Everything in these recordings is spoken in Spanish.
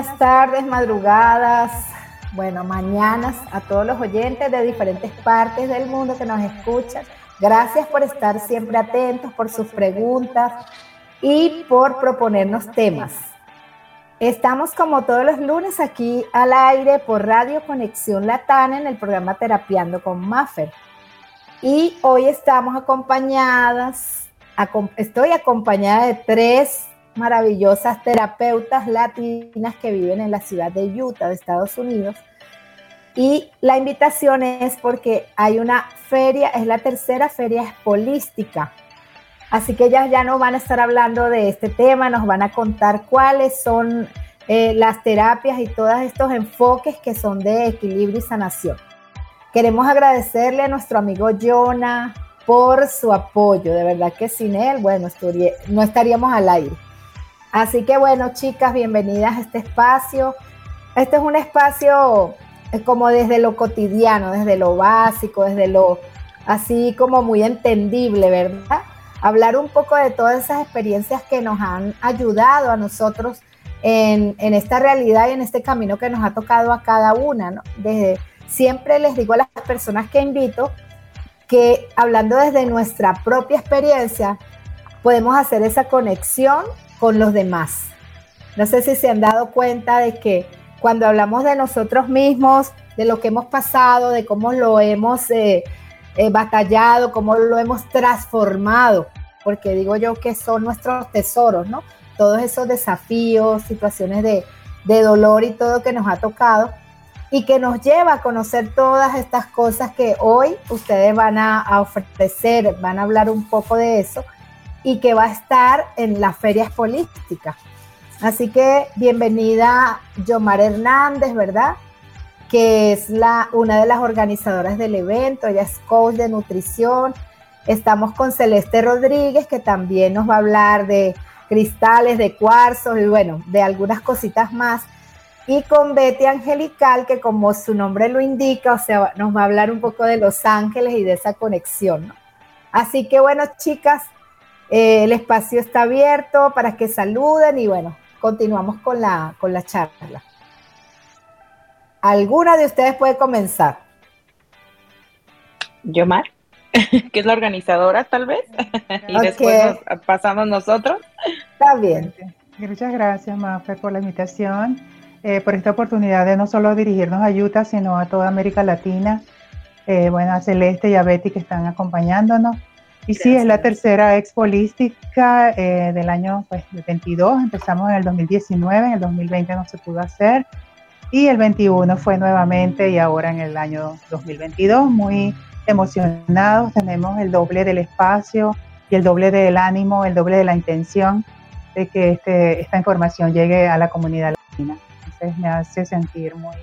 Buenas tardes, madrugadas, bueno, mañanas a todos los oyentes de diferentes partes del mundo que nos escuchan. Gracias por estar siempre atentos, por sus preguntas y por proponernos temas. Estamos como todos los lunes aquí al aire por Radio Conexión Latana en el programa Terapiando con Maffer. Y hoy estamos acompañadas, estoy acompañada de tres maravillosas terapeutas latinas que viven en la ciudad de Utah, de Estados Unidos. Y la invitación es porque hay una feria, es la tercera feria espolística. Así que ellas ya nos van a estar hablando de este tema, nos van a contar cuáles son eh, las terapias y todos estos enfoques que son de equilibrio y sanación. Queremos agradecerle a nuestro amigo Jonah por su apoyo. De verdad que sin él, bueno, no estaríamos al aire. Así que bueno, chicas, bienvenidas a este espacio. Este es un espacio eh, como desde lo cotidiano, desde lo básico, desde lo así como muy entendible, ¿verdad? Hablar un poco de todas esas experiencias que nos han ayudado a nosotros en, esta realidad y en este camino que nos ha tocado a cada una, ¿no? Desde, siempre les digo a las personas que invito que hablando desde nuestra propia experiencia, podemos hacer esa conexión con los demás. No sé si se han dado cuenta de que cuando hablamos de nosotros mismos, de lo que hemos pasado, de cómo lo hemos eh, eh, batallado, cómo lo hemos transformado, porque digo yo que son nuestros tesoros, ¿no? Todos esos desafíos, situaciones de, dolor y todo que nos ha tocado y que nos lleva a conocer todas estas cosas que hoy ustedes van a ofrecer, van a hablar un poco de eso y que va a estar en las ferias políticas. Así que bienvenida Yomar Hernández, ¿verdad? Que es la, una de las organizadoras del evento, ella es coach de nutrición. Estamos con Celeste Rodríguez, que también nos va a hablar de cristales, de cuarzos y bueno, de algunas cositas más. Y con Betty Angelical, que como su nombre lo indica, o sea, nos va a hablar un poco de Los Ángeles y de esa conexión. Así que bueno, chicas, eh, el espacio está abierto para que saluden y bueno, continuamos con la, con la charla. ¿Alguna de ustedes puede comenzar? Yomar, que es la organizadora tal vez, y después pasamos nosotros. Está bien. Muchas gracias, Mafe, por la invitación, eh, por esta oportunidad de no solo dirigirnos a Utah, sino a toda América Latina. Eh, bueno, a Celeste y a Betty que están acompañándonos. Y sí, es la tercera expo holística eh, del año pues, 22. Empezamos en el 2019, en el 2020 no se pudo hacer. Y el 21 fue nuevamente y ahora en el año 2022. Muy emocionados, tenemos el doble del espacio y el doble del ánimo, el doble de la intención de que este, esta información llegue a la comunidad latina. Entonces me hace sentir muy,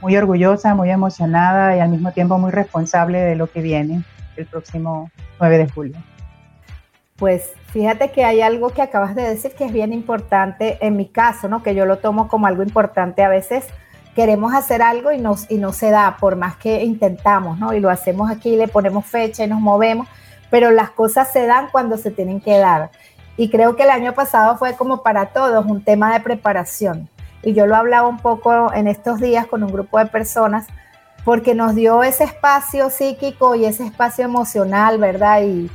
muy orgullosa, muy emocionada y al mismo tiempo muy responsable de lo que viene el próximo 9 de julio. Pues fíjate que hay algo que acabas de decir que es bien importante en mi caso, ¿no? Que yo lo tomo como algo importante. A veces queremos hacer algo y, nos, y no se da, por más que intentamos, ¿no? Y lo hacemos aquí, le ponemos fecha y nos movemos, pero las cosas se dan cuando se tienen que dar. Y creo que el año pasado fue como para todos un tema de preparación. Y yo lo hablaba un poco en estos días con un grupo de personas porque nos dio ese espacio psíquico y ese espacio emocional, ¿verdad? Y,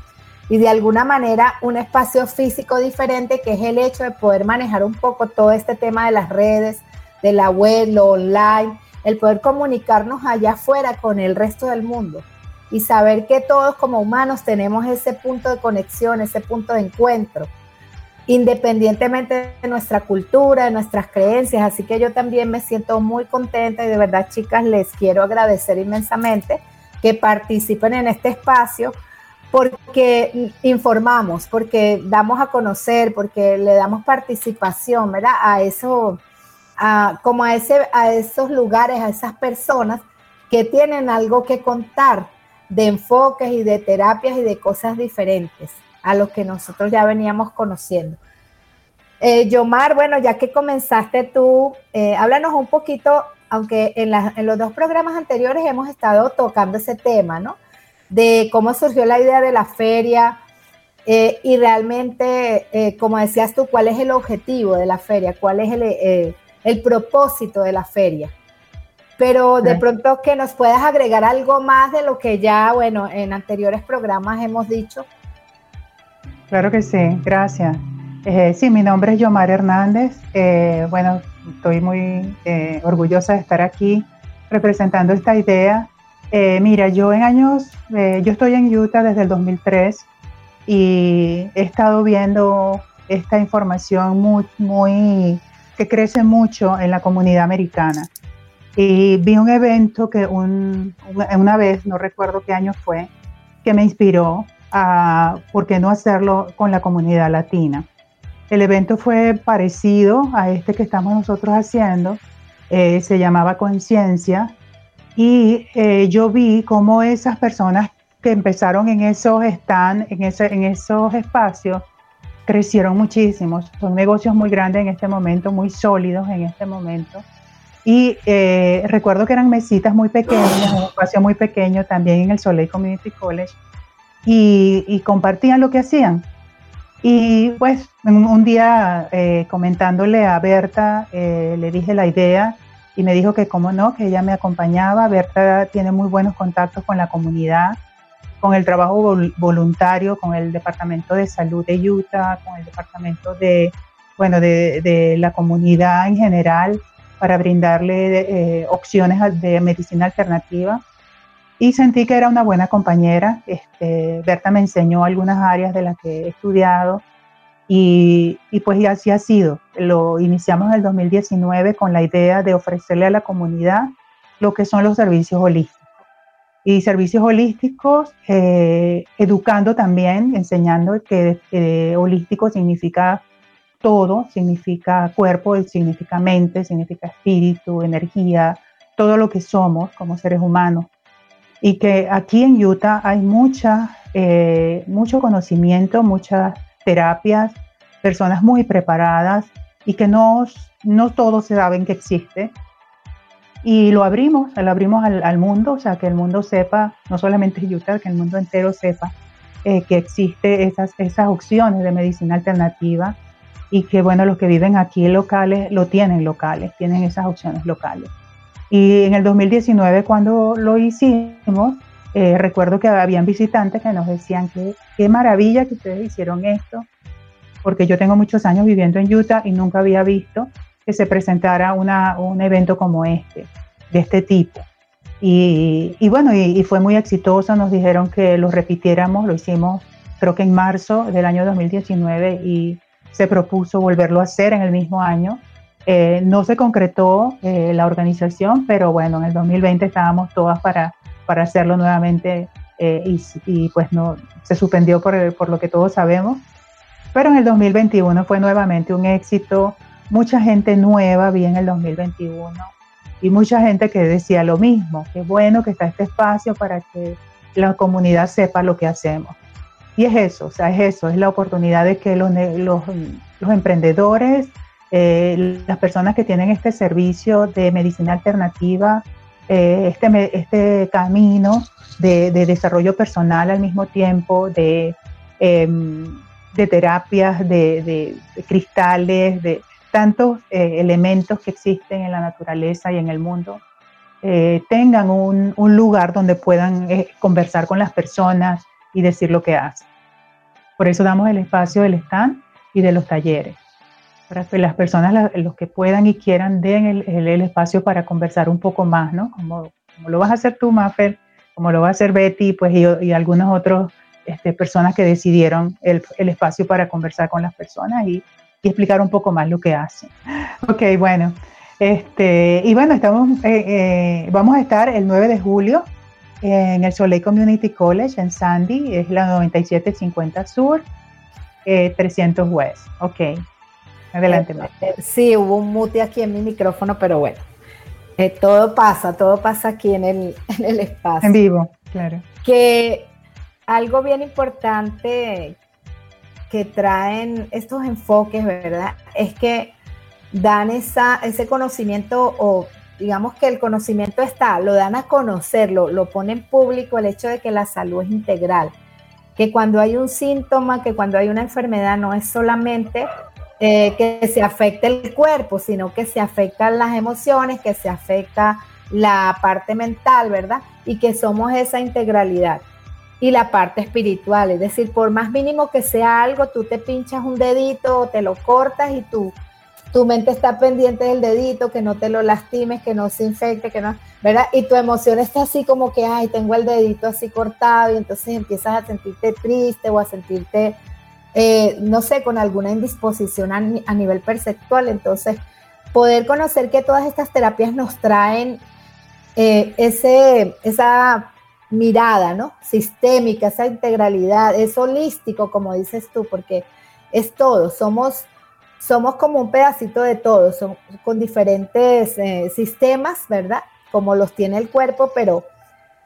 de alguna manera un espacio físico diferente, que es el hecho de poder manejar un poco todo este tema de las redes, de la web, lo online, el poder comunicarnos allá afuera con el resto del mundo y saber que todos como humanos tenemos ese punto de conexión, ese punto de encuentro independientemente de nuestra cultura, de nuestras creencias. Así que yo también me siento muy contenta y de verdad, chicas, les quiero agradecer inmensamente que participen en este espacio porque informamos, porque damos a conocer, porque le damos participación, ¿verdad? A eso, a, como a, ese, a esos lugares, a esas personas que tienen algo que contar de enfoques y de terapias y de cosas diferentes a los que nosotros ya veníamos conociendo. Eh, Yomar, bueno, ya que comenzaste tú, eh, háblanos un poquito, aunque en, en, los dos programas anteriores hemos estado tocando ese tema, ¿no? De cómo surgió la idea de la feria, Eh, y realmente, eh, como decías tú, ¿cuál es el objetivo de la feria? ¿Cuál es el, el propósito de la feria? Pero de pronto que nos puedas agregar algo más de lo que ya, bueno, en anteriores programas hemos dicho. Claro que sí, gracias. sí, mi nombre es Yomar Hernández. bueno, estoy muy orgullosa de estar aquí representando esta idea. mira, yo en años, yo estoy en Utah desde el 2003 y he estado viendo esta información muy, muy, que crece mucho en la comunidad americana. Y vi un evento que un, una vez, no recuerdo qué año fue, que me inspiró a por qué no hacerlo con la comunidad latina. El evento fue parecido a este que estamos nosotros haciendo, eh, se llamaba Conciencia, y eh, yo vi cómo esas personas que empezaron en esos están en, ese, en esos espacios, crecieron muchísimo. Son negocios muy grandes en este momento, muy sólidos en este momento. Y eh, recuerdo que eran mesitas muy pequeñas, un espacio muy pequeño también en el Soleil Community College, y, compartían lo que hacían. Y pues un, día eh, comentándole a Berta, eh, le dije la idea y me dijo que cómo no, que ella me acompañaba. Berta tiene muy buenos contactos con la comunidad con el trabajo voluntario, con el Departamento de Salud de Utah, con el Departamento de, bueno, de, la comunidad en general, para brindarle eh, opciones de medicina alternativa. Y sentí que era una buena compañera. Este, Berta me enseñó algunas áreas de las que he estudiado y, pues así ha sido. Lo iniciamos en el 2019 con la idea de ofrecerle a la comunidad lo que son los servicios holísticos y servicios holísticos, eh, educando también, enseñando que eh, holístico significa todo, significa cuerpo, significa mente, significa espíritu, energía, todo lo que somos como seres humanos. Y que aquí en Utah hay mucha, eh, mucho conocimiento, muchas terapias, personas muy preparadas y que no, no todos saben que existe y lo abrimos, lo abrimos al, mundo, o sea, que el mundo sepa, no solamente Utah, que el mundo entero sepa eh, que existe esas, esas opciones de medicina alternativa y que, bueno, los que viven aquí locales lo tienen locales, tienen esas opciones locales. Y en el 2019, cuando lo hicimos, eh, recuerdo que habían visitantes que nos decían que qué maravilla que ustedes hicieron esto, porque yo tengo muchos años viviendo en Utah y nunca había visto que se presentara una, un evento como este, de este tipo. Y, y bueno, y, fue muy exitoso, nos dijeron que lo repitiéramos, lo hicimos creo que en marzo del año 2019 y se propuso volverlo a hacer en el mismo año. Eh, no se concretó eh, la organización, pero bueno, en el 2020 estábamos todas para, para hacerlo nuevamente eh, y, pues no se suspendió por, por lo que todos sabemos. Pero en el 2021 fue nuevamente un éxito, mucha gente nueva vi en el 2021 y mucha gente que decía lo mismo, que bueno que está este espacio para que la comunidad sepa lo que hacemos. Y es eso, o sea, es eso, es la oportunidad de que los, los, emprendedores, eh, las personas que tienen este servicio de medicina alternativa, eh, este, este camino de, desarrollo personal al mismo tiempo, de, em, de terapias, de, de cristales, de, tantos eh, elementos que existen en la naturaleza y en el mundo eh, tengan un, lugar donde puedan eh, conversar con las personas y decir lo que hacen. Por eso damos el espacio del stand y de los talleres, para que las personas, los que puedan y quieran, den el, espacio para conversar un poco más, ¿no? Como, lo vas a hacer tú, Maffer, como lo va a hacer Betty, pues, y, y algunas otras este, personas que decidieron el, el espacio para conversar con las personas y y explicar un poco más lo que hace. Ok, bueno. Este, y bueno, estamos, eh, eh, vamos a estar el 9 de julio en el Soleil Community College en Sandy, es la 9750 Sur, 300 eh, West. Ok, adelante. Sí, hubo un mute aquí en mi micrófono, pero bueno, todo pasa, todo pasa aquí en el, en el espacio. En vivo, claro. Que algo bien importante que traen estos enfoques, ¿verdad? Es que dan esa, ese conocimiento o digamos que el conocimiento está, lo dan a conocerlo, lo pone en público el hecho de que la salud es integral. que cuando hay un síntoma, que cuando hay una enfermedad no es solamente eh, que se afecte el cuerpo, sino que se afectan las emociones, que se afecta la parte mental, ¿verdad? Y que somos esa integralidad. Y la parte espiritual, es decir, por más mínimo que sea algo, tú te pinchas un dedito o te lo cortas y tú tu mente está pendiente del dedito, que no te lo lastimes, que no se infecte, que no, ¿verdad? Y tu emoción está así como que, ay, tengo el dedito así cortado y entonces empiezas a sentirte triste o a sentirte, eh, no sé, con alguna indisposición a, nivel perceptual. Entonces, poder conocer que todas estas terapias nos traen eh, ese, esa mirada, ¿no? Sistémica, esa integralidad, es holístico, como dices tú, porque es todo, somos somos como un pedacito de todo, son, con diferentes eh, sistemas, ¿verdad? Como los tiene el cuerpo, pero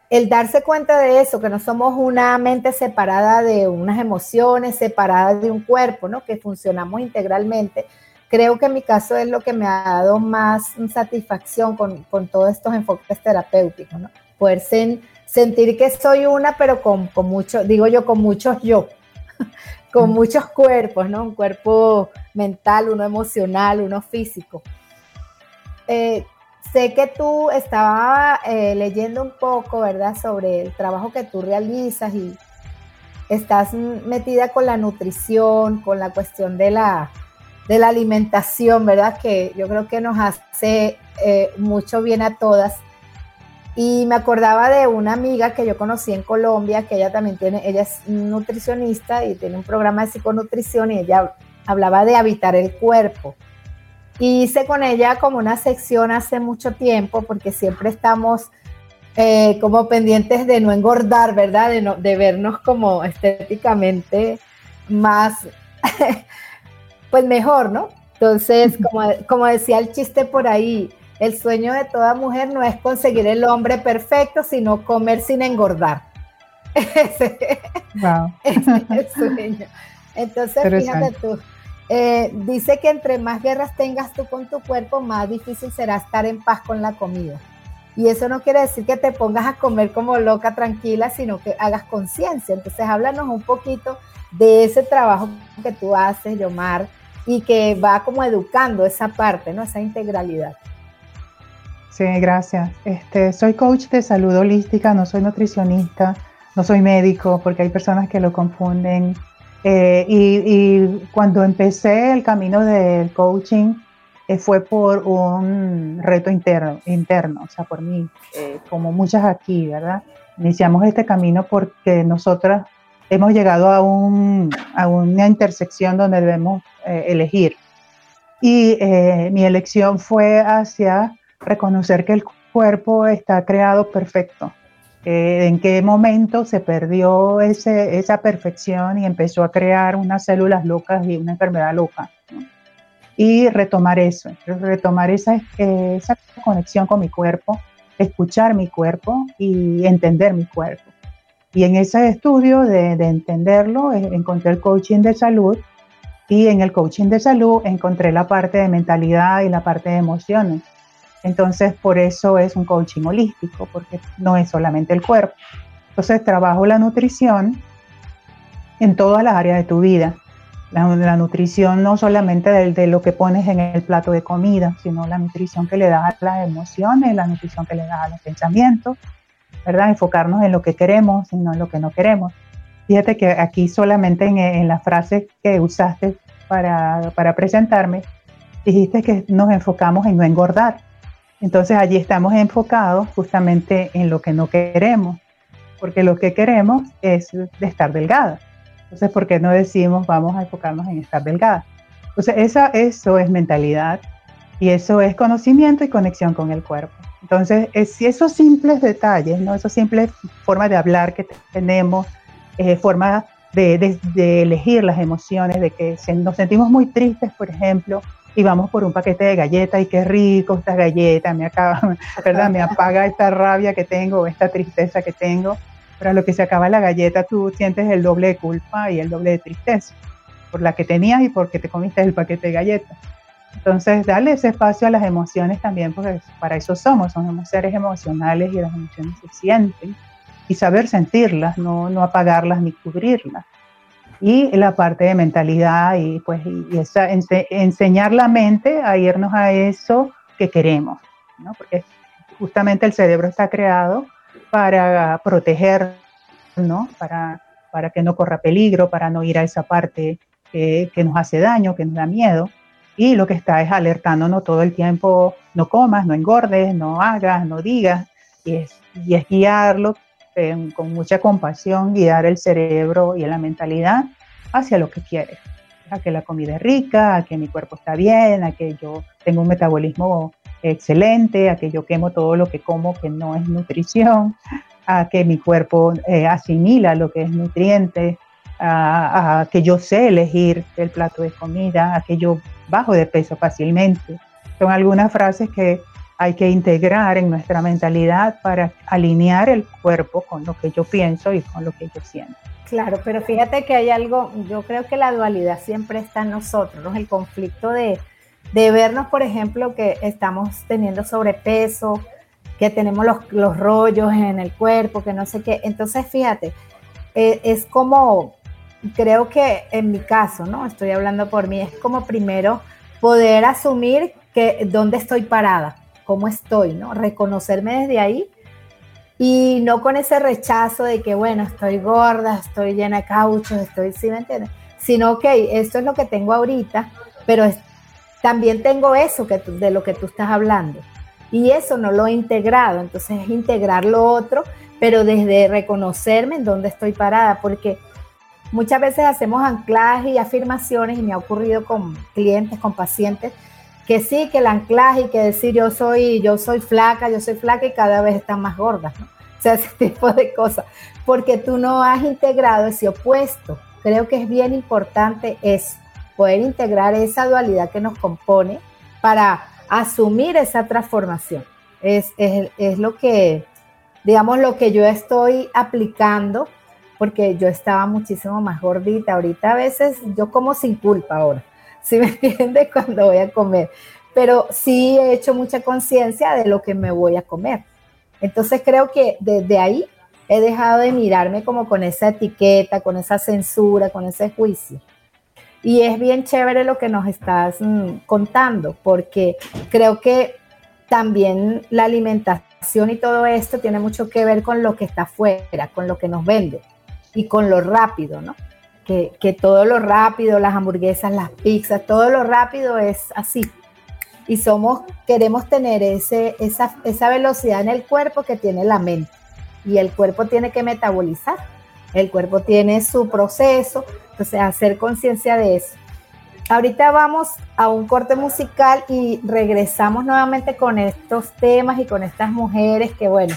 el darse cuenta de eso, que no somos una mente separada de unas emociones, separada de un cuerpo, ¿no? Que funcionamos integralmente. Creo que en mi caso es lo que me ha dado más satisfacción con, con todos estos enfoques terapéuticos, ¿no? Poder sentir que soy una, pero con, con mucho, digo yo, con muchos yo, con muchos cuerpos, ¿no? Un cuerpo mental, uno emocional, uno físico. Eh, sé que tú estabas eh, leyendo un poco, ¿verdad?, sobre el trabajo que tú realizas y estás metida con la nutrición, con la cuestión de la, de la alimentación, ¿verdad?, que yo creo que nos hace eh, mucho bien a todas. Y me acordaba de una amiga que yo conocí en Colombia, que ella también tiene, ella es nutricionista y tiene un programa de psiconutrición y ella hablaba de habitar el cuerpo. Y hice con ella como una sección hace mucho tiempo, porque siempre estamos eh, como pendientes de no engordar, ¿verdad? De, no, de vernos como estéticamente más, pues mejor, ¿no? Entonces, como, como decía el chiste por ahí, el sueño de toda mujer no es conseguir el hombre perfecto, sino comer sin engordar. ese, es el sueño. Entonces, fíjate tú, eh, dice que entre más guerras tengas tú con tu cuerpo, más difícil será estar en paz con la comida. Y eso no quiere decir que te pongas a comer como loca, tranquila, sino que hagas conciencia. Entonces, háblanos un poquito de ese trabajo que tú haces, Yomar, y que va como educando esa parte, ¿no? Esa integralidad. Sí, gracias. Este, soy coach de salud holística, no soy nutricionista, no soy médico, porque hay personas que lo confunden. Eh, y, cuando empecé el camino del coaching, eh, fue por un reto interno, interno, o sea, por mí, eh, como muchas aquí, ¿verdad? Iniciamos este camino porque nosotras hemos llegado a, un, a una intersección donde debemos elegir. Y mi elección fue hacia reconocer que el cuerpo está creado perfecto. Eh, en qué momento se perdió esa perfección y empezó a crear unas células locas y una enfermedad loca. Y retomar eso, retomar esa, conexión con mi cuerpo, escuchar mi cuerpo y entender mi cuerpo. Y en ese estudio de, de entenderlo, eh, encontré el coaching de salud y en el coaching de salud encontré la parte de mentalidad y la parte de emociones. Entonces, por eso es un coaching holístico, porque no es solamente el cuerpo. Entonces, trabajo la nutrición en todas las áreas de tu vida. La, nutrición no solamente de, lo que pones en el plato de comida, sino la nutrición que le das a las emociones, la nutrición que le das a los pensamientos, ¿verdad? Enfocarnos en lo que queremos y no en lo que no queremos. Fíjate que aquí solamente en, la frase que usaste para, para presentarme, dijiste que nos enfocamos en no engordar. Entonces allí estamos enfocados justamente en lo que no queremos, porque lo que queremos es de estar delgada. Entonces, ¿por qué no decimos vamos a enfocarnos en estar delgada? Entonces, esa, eso es mentalidad y eso es conocimiento y conexión con el cuerpo. Entonces, si esos simples detalles, ¿no? esos simples formas de hablar que tenemos, eh, formas de, de, elegir las emociones, de que nos sentimos muy tristes, por ejemplo, y vamos por un paquete de galletas y qué rico esta galleta, me acaba, ¿verdad? Me apaga esta rabia que tengo, esta tristeza que tengo. Pero a lo que se acaba la galleta, tú sientes el doble de culpa y el doble de tristeza por la que tenías y porque te comiste el paquete de galletas. Entonces, darle ese espacio a las emociones también, porque para eso somos, somos seres emocionales y las emociones se sienten. y saber sentirlas, no, no apagarlas ni cubrirlas. Y la parte de mentalidad y pues y esa, enseñar la mente a irnos a eso que queremos, ¿no? porque justamente el cerebro está creado para proteger, ¿no? para, para que no corra peligro, para no ir a esa parte que, que nos hace daño, que nos da miedo. Y lo que está es alertándonos todo el tiempo, no comas, no engordes, no hagas, no digas, y es, y es guiarlo con mucha compasión, guiar el cerebro y la mentalidad hacia lo que quiere, a que la comida es rica, a que mi cuerpo está bien, a que yo tengo un metabolismo excelente, a que yo quemo todo lo que como que no es nutrición, a que mi cuerpo eh, asimila lo que es nutriente, a, a, que yo sé elegir el plato de comida, a que yo bajo de peso fácilmente. Son algunas frases que hay que integrar en nuestra mentalidad para alinear el cuerpo con lo que yo pienso y con lo que yo siento. Claro, pero fíjate que hay algo, yo creo que la dualidad siempre está en nosotros, ¿no? El conflicto de, de vernos, por ejemplo, que estamos teniendo sobrepeso, que tenemos los, los, rollos en el cuerpo, que no sé qué. Entonces, fíjate, eh, es como, creo que en mi caso, ¿no? Estoy hablando por mí, es como primero poder asumir que dónde estoy parada, cómo estoy, ¿no? Reconocerme desde ahí y no con ese rechazo de que, bueno, estoy gorda, estoy llena de cauchos, estoy, ¿sí me entiendes? Sino, ok, esto es lo que tengo ahorita, pero también tengo eso que de lo que tú estás hablando. Y eso no lo he integrado, entonces es integrar lo otro, pero desde reconocerme en dónde estoy parada, porque muchas veces hacemos anclajes y afirmaciones, y me ha ocurrido con clientes, con pacientes, que sí, que el anclaje y que decir yo soy, yo soy flaca, yo soy flaca y cada vez están más gordas, ¿no? O sea, ese tipo de cosas, porque tú no has integrado ese opuesto. Creo que es bien importante eso, poder integrar esa dualidad que nos compone para asumir esa transformación. Es, es, es lo que, digamos, lo que yo estoy aplicando, porque yo estaba muchísimo más gordita. Ahorita a veces yo como sin culpa ahora ¿sí me entiendes? Cuando voy a comer. Pero sí he hecho mucha conciencia de lo que me voy a comer. Entonces creo que desde ahí he dejado de mirarme como con esa etiqueta, con esa censura, con ese juicio. Y es bien chévere lo que nos estás mm, contando, porque creo que también la alimentación y todo esto tiene mucho que ver con lo que está afuera, con lo que nos vende y con lo rápido, ¿no? Que, todo lo rápido, las hamburguesas, las pizzas, todo lo rápido es así. Y somos, queremos tener ese, esa, esa velocidad en el cuerpo que tiene la mente. Y el cuerpo tiene que metabolizar. El cuerpo tiene su proceso. Entonces, hacer conciencia de eso. Ahorita vamos a un corte musical y regresamos nuevamente con estos temas y con estas mujeres que, bueno,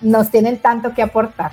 nos tienen tanto que aportar.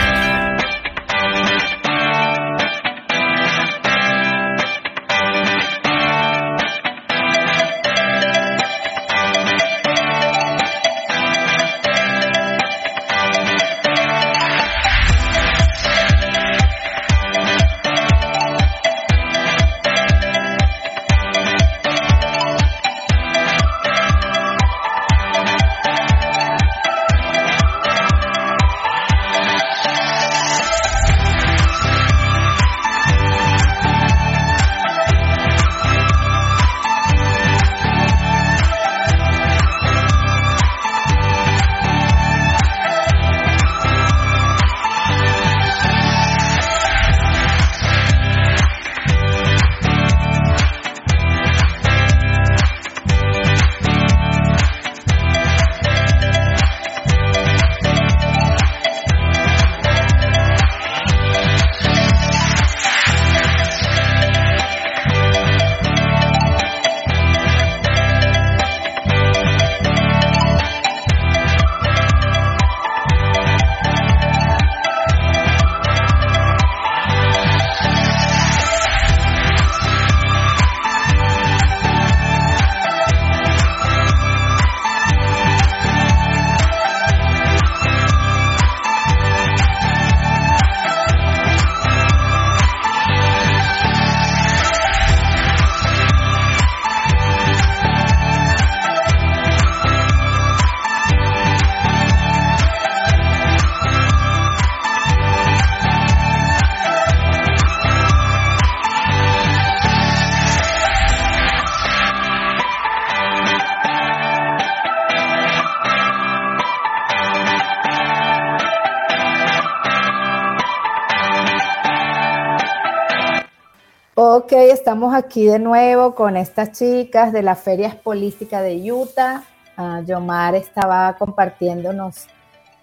Ok, estamos aquí de nuevo con estas chicas de la Feria Política de Utah. Uh, Yomar estaba compartiéndonos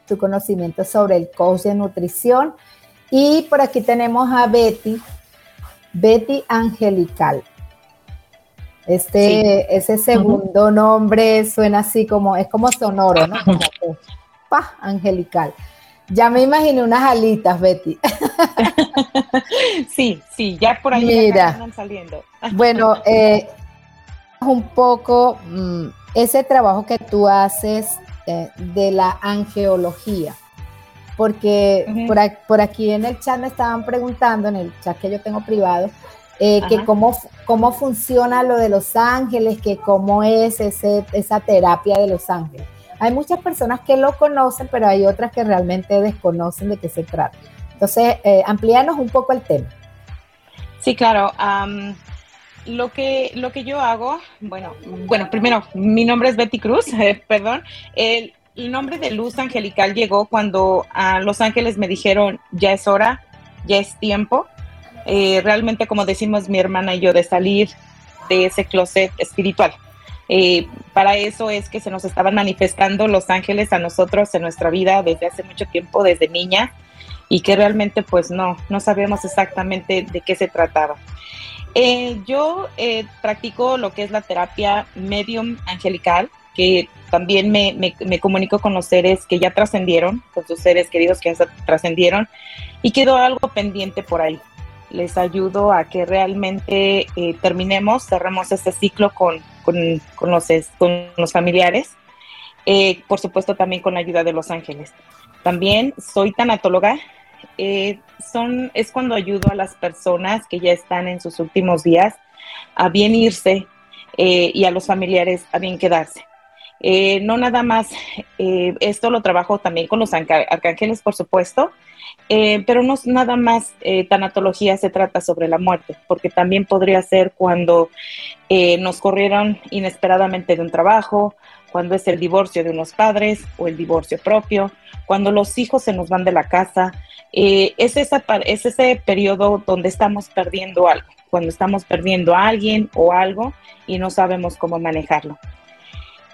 su conocimiento sobre el coach de nutrición. Y por aquí tenemos a Betty, Betty Angelical. Este, ese segundo nombre suena así como, es como sonoro, ¿no? pa, angelical. Ya me imaginé unas alitas, Betty. sí, sí, ya por ahí están saliendo. bueno, eh, un poco mm, ese trabajo que tú haces eh, de la angeología, porque por, aquí en el chat me estaban preguntando, en el chat que yo tengo privado, eh, que cómo, cómo funciona lo de los ángeles, que cómo es ese, esa terapia de los ángeles. Hay muchas personas que lo conocen, pero hay otras que realmente desconocen de qué se trata. Entonces, eh, amplíanos un poco el tema. Sí, claro. lo, que, lo que yo hago, bueno, bueno, primero, mi nombre es Betty Cruz, perdón. El, el nombre de luz angelical llegó cuando a Los Ángeles me dijeron, ya es hora, ya es tiempo. Eh, realmente, como decimos mi hermana y yo, de salir de ese closet espiritual. Eh, para eso es que se nos estaban manifestando los ángeles a nosotros en nuestra vida desde hace mucho tiempo, desde niña, y que realmente pues no, no sabíamos exactamente de qué se trataba. Eh, yo practico lo que es la terapia medium angelical, que también me, me, comunico con los seres que ya trascendieron, con sus seres queridos que ya trascendieron, y quedó algo pendiente por ahí. Les ayudo a que realmente eh, terminemos, cerremos este ciclo con, con, los, con los familiares, eh, por supuesto también con la ayuda de los ángeles. También soy tanatóloga, eh, son, es cuando ayudo a las personas que ya están en sus últimos días a bien irse y a los familiares a bien quedarse. Eh, no nada más, eh, esto lo trabajo también con los arcángeles, por supuesto, eh, pero no nada más tanatología se trata sobre la muerte, porque también podría ser cuando nos corrieron inesperadamente de un trabajo, cuando es el divorcio de unos padres o el divorcio propio, cuando los hijos se nos van de la casa. es, esa, es ese periodo donde estamos perdiendo algo, cuando estamos perdiendo a alguien o algo y no sabemos cómo manejarlo.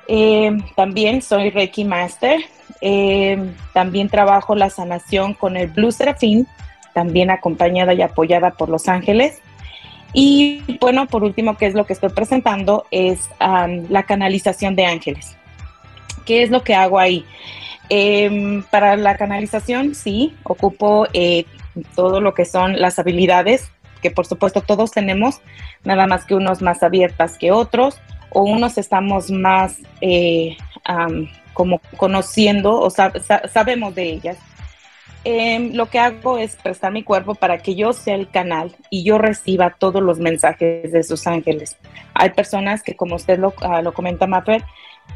Eh, también soy Reiki Master. Eh, también trabajo la sanación con el Blue Serafín, también acompañada y apoyada por Los Ángeles. Y bueno, por último, ¿qué es lo que estoy presentando? Es la canalización de ángeles. ¿Qué es lo que hago ahí? Em, para la canalización, sí, ocupo eh, todo lo que son las habilidades, que por supuesto todos tenemos, nada más que unos más abiertas que otros o unos estamos más eh, como conociendo o sabemos de ellas. Em, lo que hago es prestar mi cuerpo para que yo sea el canal y yo reciba todos los mensajes de sus ángeles. Hay personas que, como usted lo, ah, lo comenta, Mapper,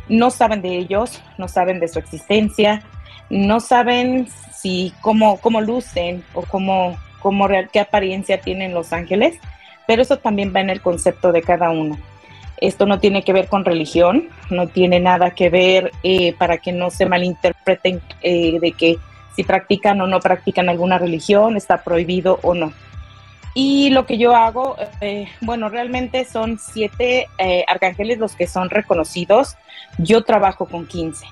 no saben de ellos, no saben de su existencia, no saben si cómo, cómo lucen o cómo, cómo real, qué apariencia tienen los ángeles, pero eso también va en el concepto de cada uno. Esto no tiene que ver con religión, no tiene nada que ver eh, para que no se malinterpreten eh, de que si practican o no practican alguna religión, está prohibido o no. Y lo que yo hago, eh, bueno, realmente son siete arcángeles los que son reconocidos. Yo trabajo con 15.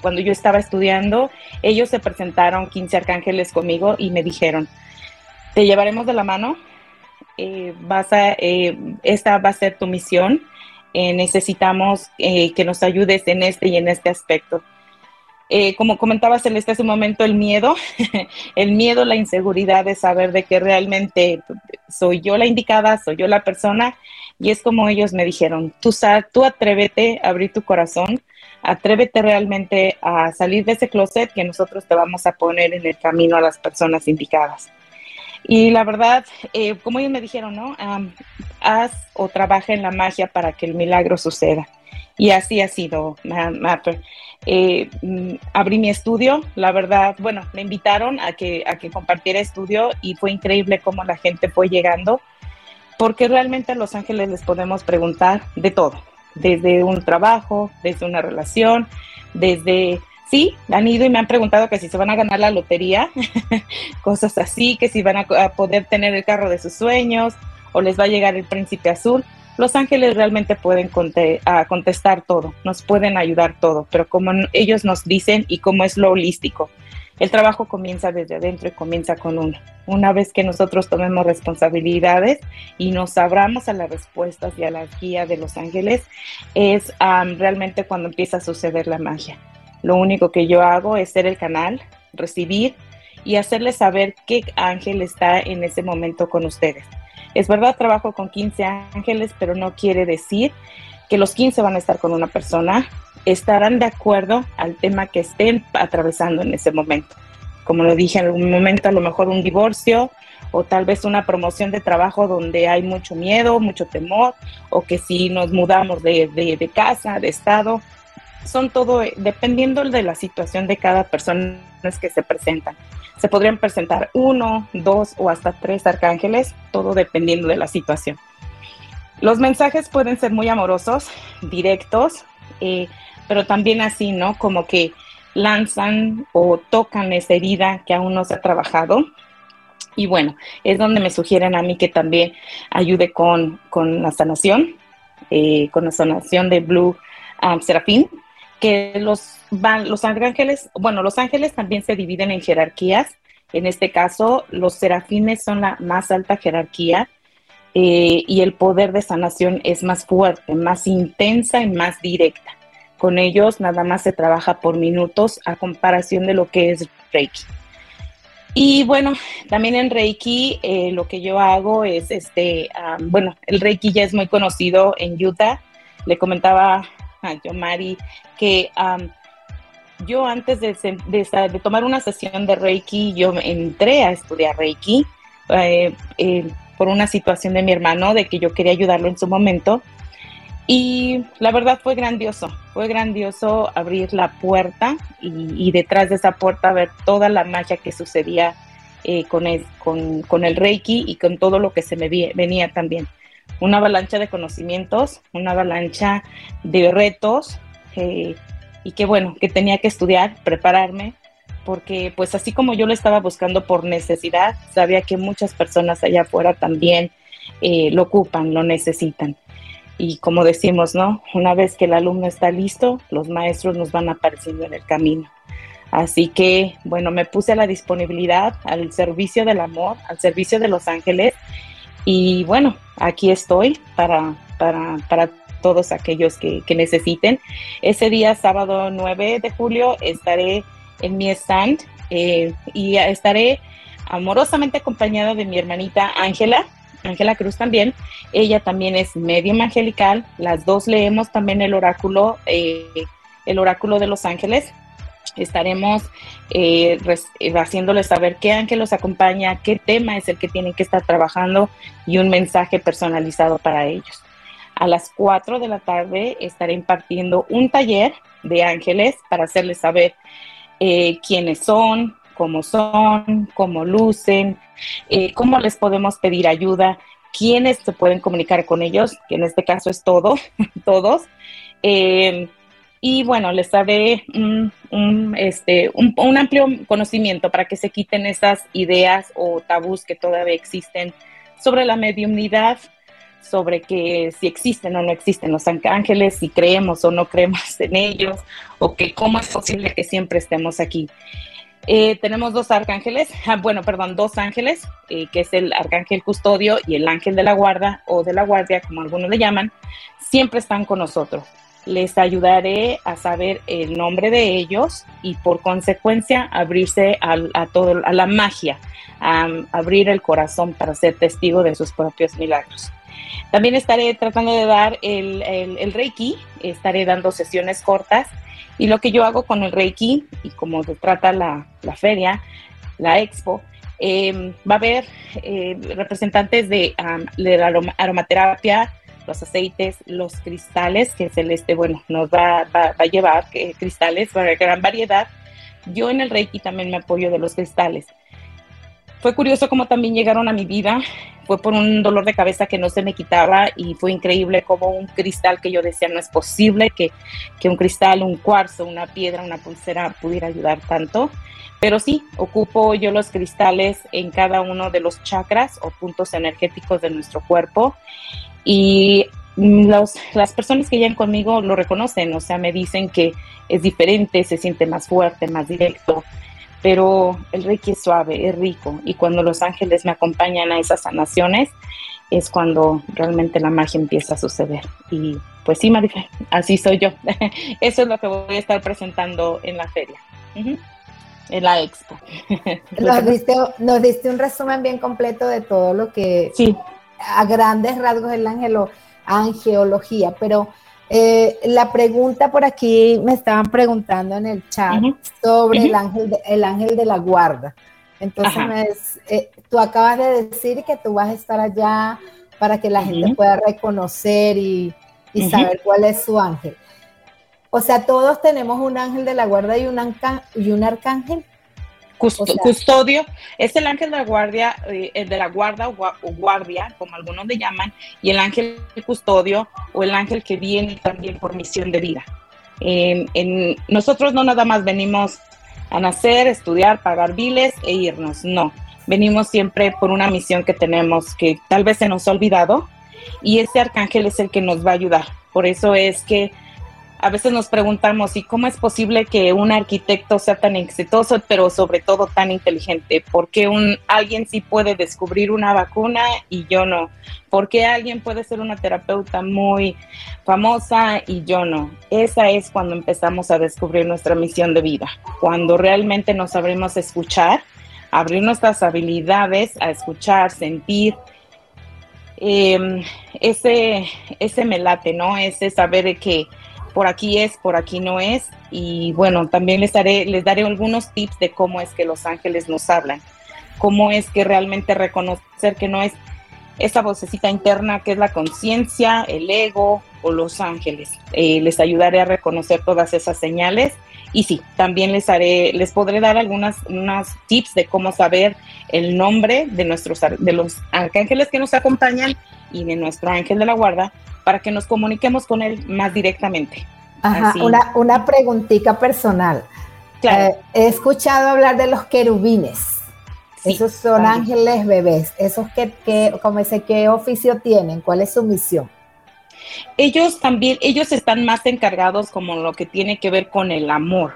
cuando yo estaba estudiando, ellos se presentaron 15 arcángeles conmigo y me dijeron, te llevaremos de la mano eh, vas a, eh, esta va a ser tu misión. Eh, necesitamos que nos ayudes en este y en este aspecto. como comentabas en este momento, el miedo, el miedo, la inseguridad de saber de que realmente soy yo la indicada, soy yo la persona, y es como ellos me dijeron, tú, tú atrévete a abrir tu corazón, atrévete realmente a salir de ese closet que nosotros te vamos a poner en el camino a las personas indicadas. Y la verdad, eh, como ellos me dijeron, ¿no? haz o trabaja en la magia para que el milagro suceda. Y así ha sido, eh, mm, abrí mi estudio, la verdad, bueno, me invitaron a que, a que compartiera estudio y fue increíble cómo la gente fue llegando, porque realmente a Los Ángeles les podemos preguntar de todo, desde un trabajo, desde una relación, desde sí, han ido y me han preguntado que si se van a ganar la lotería, cosas así, que si van a, poder tener el carro de sus sueños o les va a llegar el príncipe azul. Los ángeles realmente pueden contestar todo, nos pueden ayudar todo, pero como ellos nos dicen y como es lo holístico, el trabajo comienza desde adentro y comienza con uno. Una vez que nosotros tomemos responsabilidades y nos abramos a las respuestas y a la guía de los ángeles, es realmente cuando empieza a suceder la magia. Lo único que yo hago es ser el canal, recibir y hacerles saber qué ángel está en ese momento con ustedes. Es verdad, trabajo con 15 ángeles, pero no quiere decir que los 15 van a estar con una persona, estarán de acuerdo al tema que estén atravesando en ese momento. Como lo dije en algún momento, a lo mejor un divorcio o tal vez una promoción de trabajo donde hay mucho miedo, mucho temor, o que si nos mudamos de, de, de casa, de estado, son todo, dependiendo de la situación de cada persona que se presentan. se podrían presentar uno, dos o hasta tres arcángeles, todo dependiendo de la situación. Los mensajes pueden ser muy amorosos, directos, eh, pero también así, ¿no? Como que lanzan o tocan esa herida que aún no se ha trabajado. Y bueno, es donde me sugieren a mí que también ayude con, la sanación, eh, con la sanación de Blue um, Serafín, que los, los ángeles, bueno, los ángeles también se dividen en jerarquías. En este caso, los serafines son la más alta jerarquía eh, y el poder de sanación es más fuerte, más intensa y más directa. Con ellos nada más se trabaja por minutos a comparación de lo que es Reiki. Y bueno, también en Reiki eh, lo que yo hago es, este, bueno, el Reiki ya es muy conocido en Utah. Le comentaba a Yomari que yo antes de, tomar una sesión de Reiki, yo entré a estudiar Reiki eh, eh, por una situación de mi hermano, de que yo quería ayudarlo en su momento. Y la verdad fue grandioso, fue grandioso abrir la puerta y, detrás de esa puerta ver toda la magia que sucedía eh, con, el, con, el Reiki y con todo lo que se me venía también. Una avalancha de conocimientos, una avalancha de retos eh, y que bueno, que tenía que estudiar, prepararme, porque pues así como yo lo estaba buscando por necesidad, sabía que muchas personas allá afuera también eh, lo ocupan, lo necesitan. Y como decimos, ¿no? Una vez que el alumno está listo, los maestros nos van apareciendo en el camino. Así que, bueno, me puse a la disponibilidad, al servicio del amor, al servicio de los ángeles. Y bueno, aquí estoy para, para, para todos aquellos que, necesiten. Ese día, sábado 9 de julio, estaré en mi stand eh, y estaré amorosamente acompañada de mi hermanita Ángela, Ángela Cruz también, ella también es medium angelical, las dos leemos también el oráculo, eh, el oráculo de los ángeles. Estaremos eh, eh, haciéndoles saber qué ángel los acompaña, qué tema es el que tienen que estar trabajando y un mensaje personalizado para ellos. A las 4 de la tarde estaré impartiendo un taller de ángeles para hacerles saber quiénes son, cómo son, cómo lucen, eh, cómo les podemos pedir ayuda, quiénes se pueden comunicar con ellos, que en este caso es todo, todos. Eh, y bueno, les daré un, este, un, amplio conocimiento para que se quiten esas ideas o tabús que todavía existen sobre la mediumnidad, sobre que si existen o no existen los ángeles, si creemos o no creemos en ellos, o que cómo es posible que siempre estemos aquí. Eh, tenemos dos arcángeles, ah, bueno, perdón, dos ángeles, eh, que es el arcángel custodio y el ángel de la guarda o de la guardia, como algunos le llaman, siempre están con nosotros. Les ayudaré a saber el nombre de ellos y por consecuencia abrirse a, todo, a la magia, a, abrir el corazón para ser testigo de sus propios milagros. También estaré tratando de dar el, el Reiki, estaré dando sesiones cortas y lo que yo hago con el Reiki, y como se trata la, feria, la expo, em, va a haber eh, representantes de, la aromaterapia, los aceites, los cristales, que Celeste, bueno, nos va, a llevar eh, cristales para gran variedad. Yo en el Reiki también me apoyo de los cristales. Fue curioso cómo también llegaron a mi vida. Fue por un dolor de cabeza que no se me quitaba y fue increíble como un cristal que yo decía no es posible que, que un cristal, un cuarzo, una piedra, una pulsera pudiera ayudar tanto. Pero sí, ocupo yo los cristales en cada uno de los chakras o puntos energéticos de nuestro cuerpo y los, las personas que llegan conmigo lo reconocen, o sea, me dicen que es diferente, se siente más fuerte, más directo pero el Reiki es suave, es rico y cuando los ángeles me acompañan a esas sanaciones es cuando realmente la magia empieza a suceder. Y pues sí, Marife, así soy yo. Eso es lo que voy a estar presentando en la feria, en la expo. Nos diste, nos diste un resumen bien completo de todo lo que sí. A grandes rasgos es la angelo, angeología, pero eh, la pregunta por aquí me estaban preguntando en el chat sobre el, ángel de, el ángel de la guarda. Entonces, eh, tú acabas de decir que tú vas a estar allá para que la gente pueda reconocer y, saber cuál es su ángel. O sea, todos tenemos un ángel de la guarda y un, y un arcángel. Custodio es el ángel de la guardia, eh, de la guarda o, guardia, como algunos le llaman, y el ángel custodio o el ángel que viene también por misión de vida. En, nosotros no nada más venimos a nacer, estudiar, pagar biles e irnos, no. Venimos siempre por una misión que tenemos que tal vez se nos ha olvidado y ese arcángel es el que nos va a ayudar. Por eso es que a veces nos preguntamos, ¿y cómo es posible que un arquitecto sea tan exitoso, pero sobre todo tan inteligente? ¿Por qué un, alguien sí puede descubrir una vacuna y yo no? ¿Por qué alguien puede ser una terapeuta muy famosa y yo no? Esa es cuando empezamos a descubrir nuestra misión de vida, cuando realmente nos abrimos a escuchar, abrir nuestras habilidades, a escuchar, sentir. Em, ese, ese ¿no? Ese saber que por aquí es, por aquí no es. Y bueno, también les daré, algunos tips de cómo es que los ángeles nos hablan, cómo es que realmente reconocer que no es esa vocecita interna que es la conciencia, el ego o los ángeles. Eh, les ayudaré a reconocer todas esas señales y sí, también les haré, les podré dar algunas unas tips de cómo saber el nombre de nuestros de los ángeles que nos acompañan y de nuestro ángel de la guarda para que nos comuniquemos con él más directamente. Ajá, una, una preguntita personal. Eh, he escuchado hablar de los querubines. Esos son ángeles bebés. ¿Esos que, que, como ese, qué oficio tienen? ¿Cuál es su misión? Ellos también, ellos están más encargados como lo que tiene que ver con el amor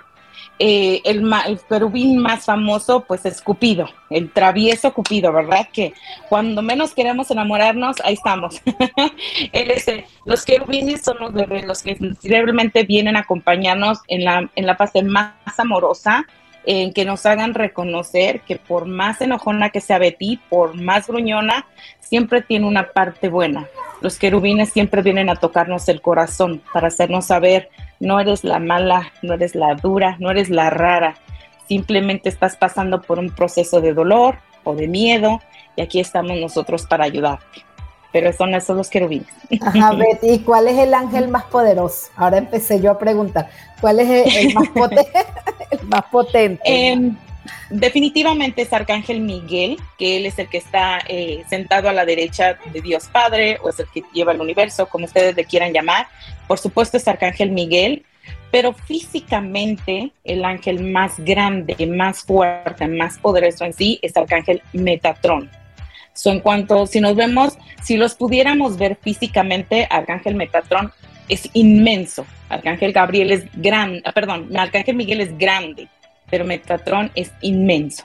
eh, el, el, querubín más famoso, pues es Cupido, el travieso Cupido, ¿verdad? Que cuando menos queremos enamorarnos, ahí estamos. los querubines son los los que realmente vienen a acompañarnos en la, en la fase más amorosa, en que nos hagan reconocer que por más enojona que sea Betty, por más gruñona, siempre tiene una parte buena. Los querubines siempre vienen a tocarnos el corazón para hacernos saber no eres la mala, no eres la dura, no eres la rara. Simplemente estás pasando por un proceso de dolor o de miedo y aquí estamos nosotros para ayudarte. Pero son esos los querubines. Ajá, Betty, ¿y cuál es el ángel más poderoso? Ahora empecé yo a preguntar, ¿cuál es el, más, potente? Em, definitivamente es Arcángel Miguel, que él es el que está eh, sentado a la derecha de Dios Padre, o es el que lleva el universo, como ustedes le quieran llamar. Por supuesto es Arcángel Miguel, pero físicamente el ángel más grande, más fuerte, más poderoso en sí es Arcángel Metatrón. So, en cuanto, si nos vemos, si los pudiéramos ver físicamente, Arcángel Metatrón es inmenso. Arcángel Gabriel es grande, perdón, Arcángel Miguel es grande pero Metatron es inmenso.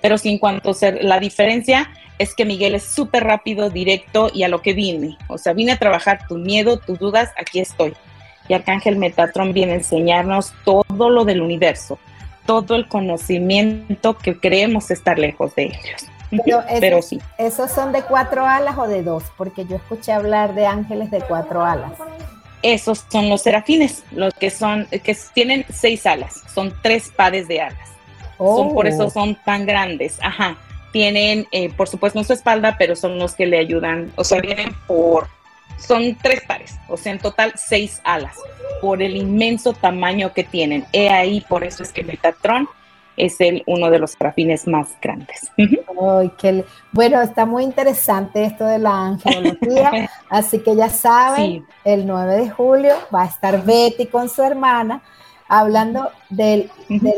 Pero sí, en cuanto a ser, la diferencia es que Miguel es súper rápido, directo y a lo que vine. O sea, vine a trabajar tu miedo, tus dudas, aquí estoy. Y Arcángel Metatron viene a enseñarnos todo lo del universo, todo el conocimiento que creemos estar lejos de ellos. Pero, sí. ¿Esos son de cuatro alas o de dos? Porque yo escuché hablar de ángeles de cuatro alas esos son los serafines, los que son, que tienen seis alas, son tres pares de alas. Son, por eso oh. son tan grandes. Ajá. Tienen, eh, por supuesto, en su espalda, pero son los que le ayudan, o sea, vienen por, son tres pares, o sea, en total seis alas, por el inmenso tamaño que tienen. He ahí, por eso es que Metatron es el, uno de los serafines más grandes. bueno, está muy interesante esto de la angeología, así que ya saben, el 9 de julio va a estar Betty con su hermana hablando de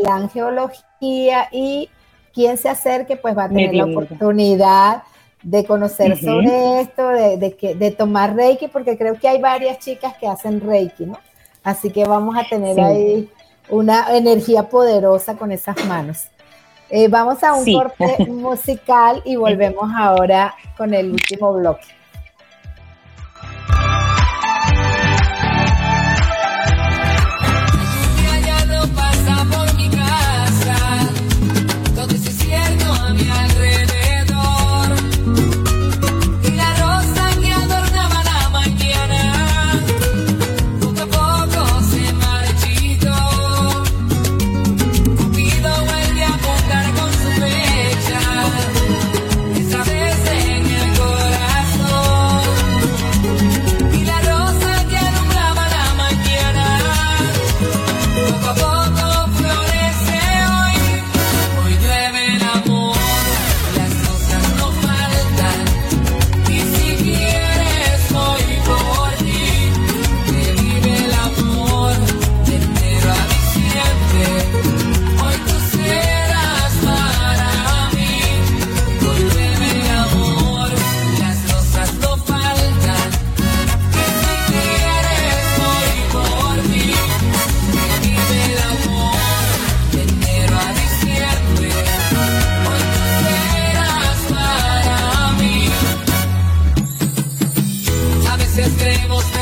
la angeología y quien se acerque pues va a tener la oportunidad de conocer sobre esto, de, de, tomar Reiki, porque creo que hay varias chicas que hacen Reiki, ¿no? Así que vamos a tener ahí una energía poderosa con esas manos. Eh, vamos a un corte musical y volvemos ahora con el último bloque. queremos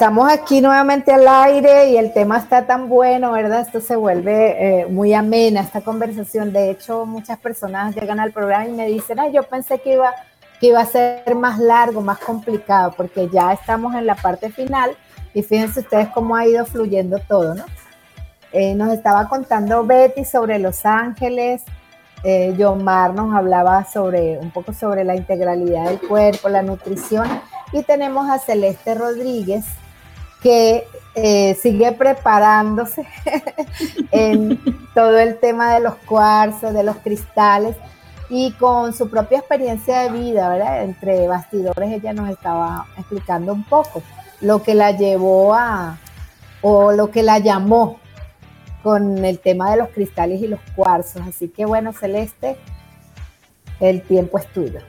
Estamos aquí nuevamente al aire y el tema está tan bueno, ¿verdad? Esto se vuelve eh, muy amena, esta conversación. De hecho, muchas personas llegan al programa y me dicen, ay, yo pensé que iba, que iba a ser más largo, más complicado, porque ya estamos en la parte final y fíjense ustedes cómo ha ido fluyendo todo, ¿no? Eh, nos estaba contando Betty sobre Los Ángeles, eh, John Mar nos hablaba sobre un poco sobre la integralidad del cuerpo, la nutrición, y tenemos a Celeste Rodríguez que eh, sigue preparándose en todo el tema de los cuarzos, de los cristales, y con su propia experiencia de vida, ¿verdad? Entre bastidores ella nos estaba explicando un poco lo que la llevó a, o lo que la llamó con el tema de los cristales y los cuarzos. Así que bueno, Celeste, el tiempo es tuyo.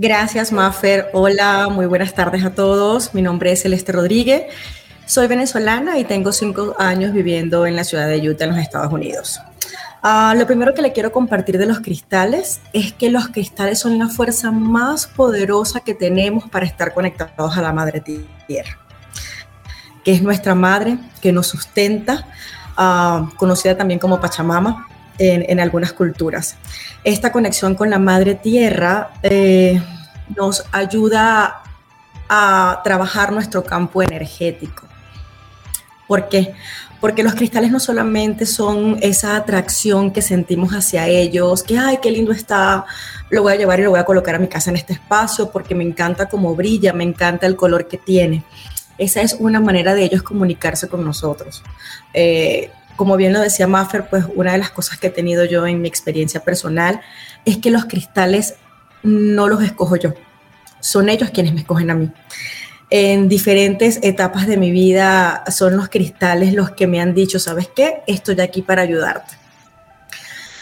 Gracias, Maffer. Hola, muy buenas tardes a todos. Mi nombre es Celeste Rodríguez. Soy venezolana y tengo cinco años viviendo en la ciudad de Utah, en los Estados Unidos. Ah, lo primero que le quiero compartir de los cristales es que los cristales son la fuerza más poderosa que tenemos para estar conectados a la Madre Tierra, que es nuestra madre, que nos sustenta, ah, conocida también como Pachamama en, en algunas culturas. Esta conexión con la Madre Tierra eh, nos ayuda a trabajar nuestro campo energético. ¿Por qué? Porque los cristales no solamente son esa atracción que sentimos hacia ellos, que, ay, qué lindo está, lo voy a llevar y lo voy a colocar a mi casa en este espacio porque me encanta cómo brilla, me encanta el color que tiene. Esa es una manera de ellos comunicarse con nosotros. Eh, como bien lo decía Maffer, pues una de las cosas que he tenido yo en mi experiencia personal es que los cristales no los escojo yo, son ellos quienes me escogen a mí. En diferentes etapas de mi vida son los cristales los que me han dicho, ¿sabes qué? Estoy aquí para ayudarte.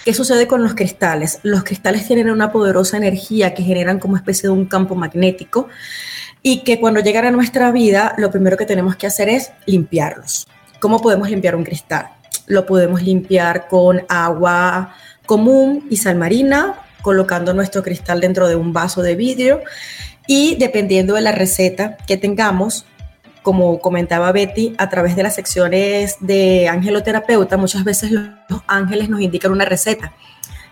¿Qué sucede con los cristales? Los cristales tienen una poderosa energía que generan como especie de un campo magnético y que cuando llegan a nuestra vida lo primero que tenemos que hacer es limpiarlos. ¿Cómo podemos limpiar un cristal? Lo podemos limpiar con agua común y sal marina, colocando nuestro cristal dentro de un vaso de vidrio y dependiendo de la receta que tengamos, como comentaba Betty, a través de las secciones de angeloterapeuta, muchas veces los ángeles nos indican una receta.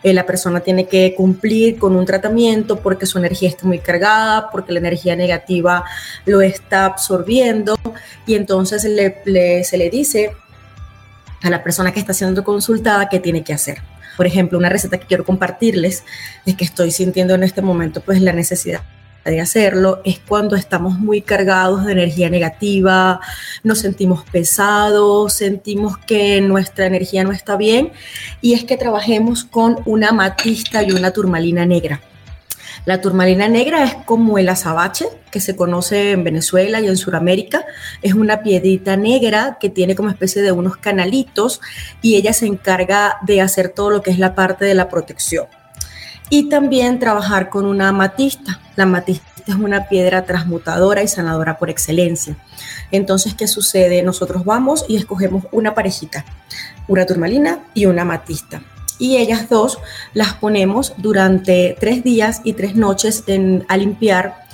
Eh, la persona tiene que cumplir con un tratamiento porque su energía está muy cargada, porque la energía negativa lo está absorbiendo y entonces se le dice a la persona que está siendo consultada qué tiene que hacer. Por ejemplo, una receta que quiero compartirles es que estoy sintiendo en este momento pues la necesidad de hacerlo es cuando estamos muy cargados de energía negativa, nos sentimos pesados, sentimos que nuestra energía no está bien y es que trabajemos con una matista y una turmalina negra. La turmalina negra es como el azabache que se conoce en Venezuela y en Sudamérica. Es una piedrita negra que tiene como especie de unos canalitos y ella se encarga de hacer todo lo que es la parte de la protección y también trabajar con una amatista. La amatista es una piedra transmutadora y sanadora por excelencia. Entonces, ¿qué sucede? Nosotros vamos y escogemos una parejita, una turmalina y una amatista. Y ellas dos las ponemos durante tres días y tres noches a limpiar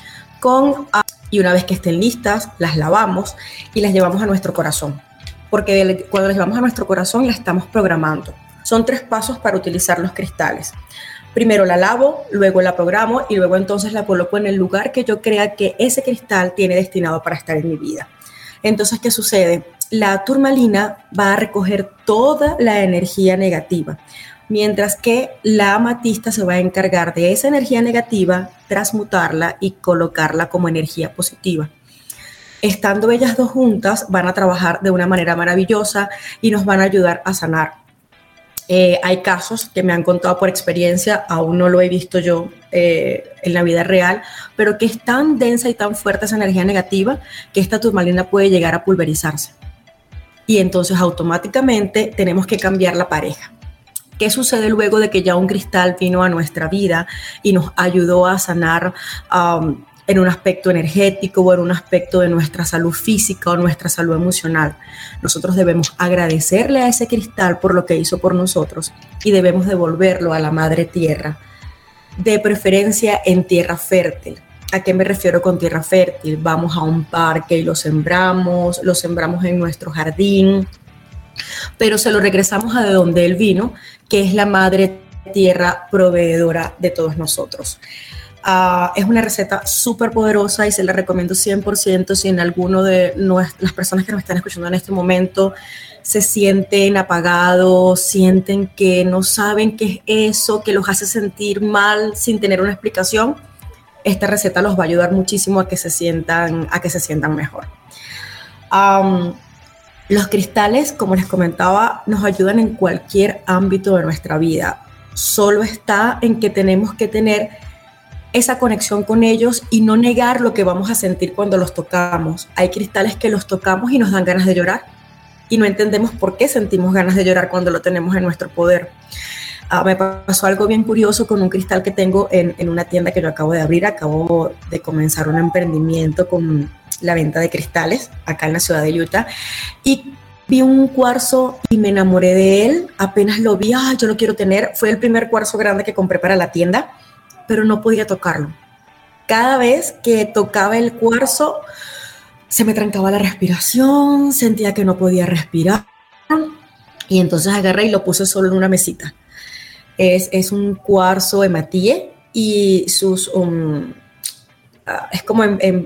con y una vez que estén listas, las lavamos y las llevamos a nuestro corazón. Porque cuando las llevamos a nuestro corazón, la estamos programando. Son tres pasos para utilizar los cristales. Primero la lavo, luego la programo y luego entonces la coloco en el lugar que yo crea que ese cristal tiene destinado para estar en mi vida. Entonces, ¿qué sucede? La turmalina va a recoger toda la energía negativa, mientras que la amatista se va a encargar de esa energía negativa, transmutarla y colocarla como energía positiva. Estando ellas dos juntas, van a trabajar de una manera maravillosa y nos van a ayudar a sanar eh, hay casos que me han contado por experiencia, aún no lo he visto yo eh, en la vida real, pero que es tan densa y tan fuerte esa energía negativa que esta turmalina puede llegar a pulverizarse. Y entonces automáticamente tenemos que cambiar la pareja. ¿Qué sucede luego de que ya un cristal vino a nuestra vida y nos ayudó a sanar um, en un aspecto energético o en un aspecto de nuestra salud física o nuestra salud emocional. Nosotros debemos agradecerle a ese cristal por lo que hizo por nosotros y debemos devolverlo a la madre tierra, de preferencia en tierra fértil. ¿A qué me refiero con tierra fértil? Vamos a un parque y lo sembramos, lo sembramos en nuestro jardín, pero se lo regresamos a de donde él vino, que es la madre tierra proveedora de todos nosotros. Ah, es una receta súper poderosa y se la recomiendo 100% si en alguno de las personas que nos están escuchando en este momento se sienten apagados, sienten que no saben qué es eso, que los hace sentir mal sin tener una explicación. Esta receta los va a ayudar muchísimo a que se sientan, a que se sientan mejor. Los cristales, como les comentaba, nos ayudan en cualquier ámbito de nuestra vida. Solo está en que tenemos que tener esa conexión con ellos y no negar lo que vamos a sentir cuando los tocamos. Hay cristales que los tocamos y nos dan ganas de llorar y no entendemos por qué sentimos ganas de llorar cuando lo tenemos en nuestro poder. Ah, me pasó algo bien curioso con un cristal que tengo en, en, una tienda que yo acabo de abrir. Acabo de comenzar un emprendimiento con la venta de cristales acá en la ciudad de Utah. Y vi un cuarzo y me enamoré de él. Apenas lo vi, ah, yo lo quiero tener. Fue el primer cuarzo grande que compré para la tienda pero no podía tocarlo. Cada vez que tocaba el cuarzo, se me trancaba la respiración, sentía que no podía respirar. Y entonces agarré y lo puse solo en una mesita. Es, es un cuarzo hematille y sus... Um, ah, es como,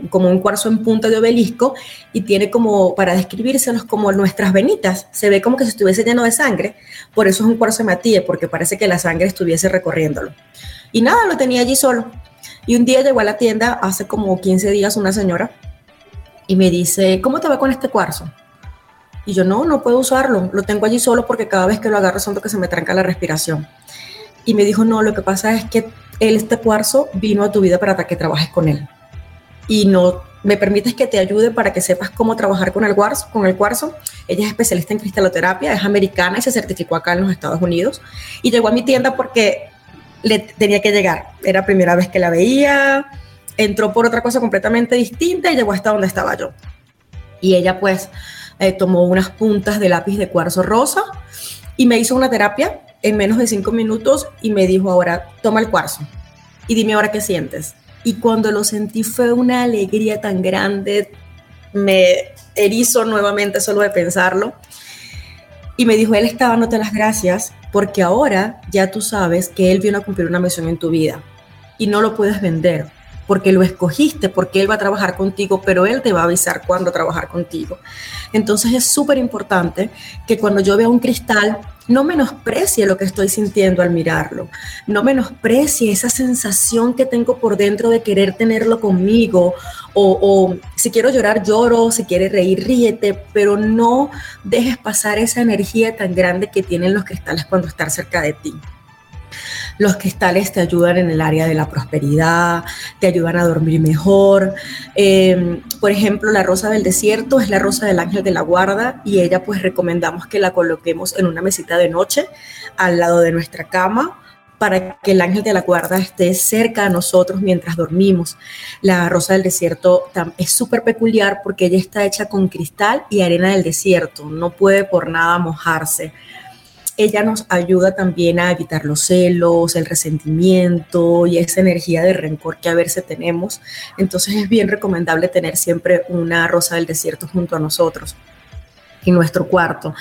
como un cuarzo en punta de obelisco y tiene como, para describírselos, como nuestras venitas. Se ve como que si estuviese lleno de sangre. Por eso es un cuarzo hematille, porque parece que la sangre estuviese recorriéndolo. Y nada, lo tenía allí solo. Y un día llegó a la tienda, hace como 15 días, una señora, y me dice, ¿cómo te va con este cuarzo? Y yo, no, no puedo usarlo, lo tengo allí solo porque cada vez que lo agarro siento que se me tranca la respiración. Y me dijo, no, lo que pasa es que él, este cuarzo vino a tu vida para que trabajes con él. Y no me permites que te ayude para que sepas cómo trabajar con el cuarzo. Con el cuarzo. Ella es especialista en cristaloterapia, es americana y se certificó acá en los Estados Unidos. Y llegó a mi tienda porque le tenía que llegar. Era la primera vez que la veía, entró por otra cosa completamente distinta y llegó hasta donde estaba yo. Y ella pues eh, tomó unas puntas de lápiz de cuarzo rosa y me hizo una terapia en menos de cinco minutos y me dijo, ahora toma el cuarzo y dime ahora qué sientes. Y cuando lo sentí fue una alegría tan grande, me erizo nuevamente solo de pensarlo. Y me dijo, él está dándote las gracias porque ahora ya tú sabes que él vino a cumplir una misión en tu vida y no lo puedes vender porque lo escogiste, porque Él va a trabajar contigo, pero Él te va a avisar cuándo trabajar contigo. Entonces es súper importante que cuando yo vea un cristal, no menosprecie lo que estoy sintiendo al mirarlo, no menosprecie esa sensación que tengo por dentro de querer tenerlo conmigo, o, o si quiero llorar, lloro, si quiere reír, ríete, pero no dejes pasar esa energía tan grande que tienen los cristales cuando están cerca de ti. Los cristales te ayudan en el área de la prosperidad, te ayudan a dormir mejor. Em, por ejemplo, la rosa del desierto es la rosa del ángel de la guarda y ella pues recomendamos que la coloquemos en una mesita de noche al lado de nuestra cama para que el ángel de la guarda esté cerca a nosotros mientras dormimos. La rosa del desierto es súper peculiar porque ella está hecha con cristal y arena del desierto, no puede por nada mojarse ella nos ayuda también a evitar los celos, el resentimiento y esa energía de rencor que a veces tenemos. Entonces es bien recomendable tener siempre una rosa del desierto junto a nosotros en nuestro cuarto.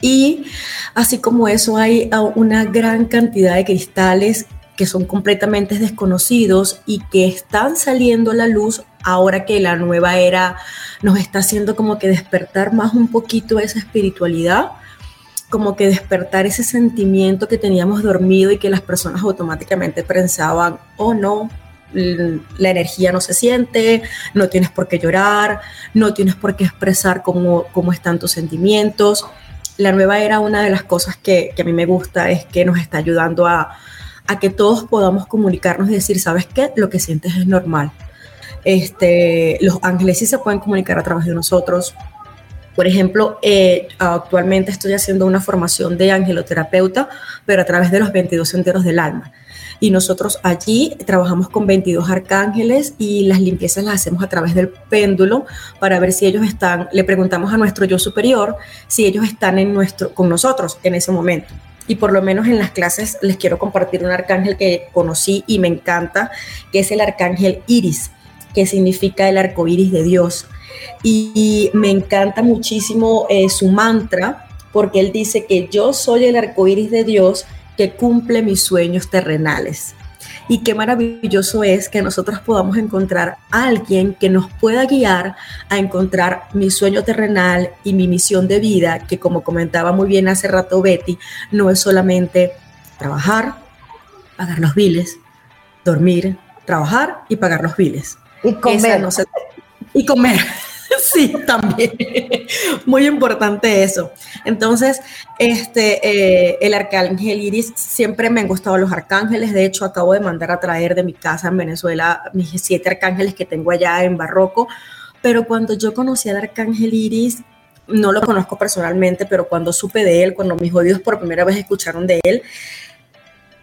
Y así como eso hay una gran cantidad de cristales que son completamente desconocidos y que están saliendo a la luz ahora que la nueva era nos está haciendo como que despertar más un poquito esa espiritualidad como que despertar ese sentimiento que teníamos dormido y que las personas automáticamente pensaban, oh no, la energía no se siente, no tienes por qué llorar, no tienes por qué expresar cómo, cómo están tus sentimientos. La nueva era, una de las cosas que, que a mí me gusta es que nos está ayudando a, a, que todos podamos comunicarnos y decir, ¿sabes qué? Lo que sientes es normal. Este, los ángeles sí se pueden comunicar a través de nosotros, por ejemplo, eh, actualmente estoy haciendo una formación de angeloterapeuta, pero a través de los 22 senderos del alma. Y nosotros allí trabajamos con 22 arcángeles y las limpiezas las hacemos a través del péndulo para ver si ellos están, le preguntamos a nuestro yo superior si ellos están en nuestro, con nosotros en ese momento. Y por lo menos en las clases les quiero compartir un arcángel que conocí y me encanta, que es el arcángel Iris, que significa el arco iris de Dios y me encanta muchísimo eh, su mantra porque él dice que yo soy el arco iris de Dios que cumple mis sueños terrenales. Y qué maravilloso es que nosotros podamos encontrar a alguien que nos pueda guiar a encontrar mi sueño terrenal y mi misión de vida, que como comentaba muy bien hace rato Betty, no es solamente trabajar, pagar los biles, dormir, trabajar y pagar los biles. Y comer. Y comer. Sí, también. Muy importante eso. Entonces, este, eh, el arcángel Iris, siempre me han gustado los arcángeles. De hecho, acabo de mandar a traer de mi casa en Venezuela mis siete arcángeles que tengo allá en Barroco. Pero cuando yo conocí al arcángel Iris, no lo conozco personalmente, pero cuando supe de él, cuando mis oídos por primera vez escucharon de él,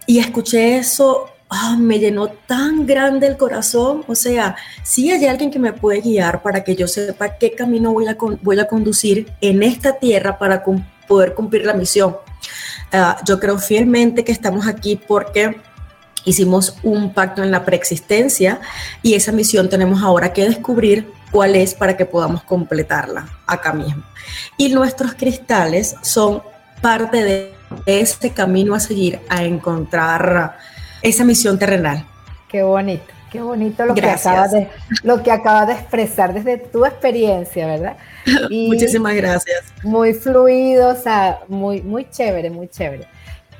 y escuché eso, Ah, me llenó tan grande el corazón. O sea, sí hay alguien que me puede guiar para que yo sepa qué camino voy a, voy a conducir en esta tierra para poder cumplir la misión. Ah, yo creo fielmente que estamos aquí porque hicimos un pacto en la preexistencia y esa misión tenemos ahora que descubrir cuál es para que podamos completarla acá mismo. Y nuestros cristales son parte de este camino a seguir a encontrar esa misión terrenal. Qué bonito, qué bonito lo, que acabas, de, lo que acabas de expresar desde tu experiencia, ¿verdad? Muchísimas gracias. Muy fluido, o sea, muy, muy chévere, muy chévere.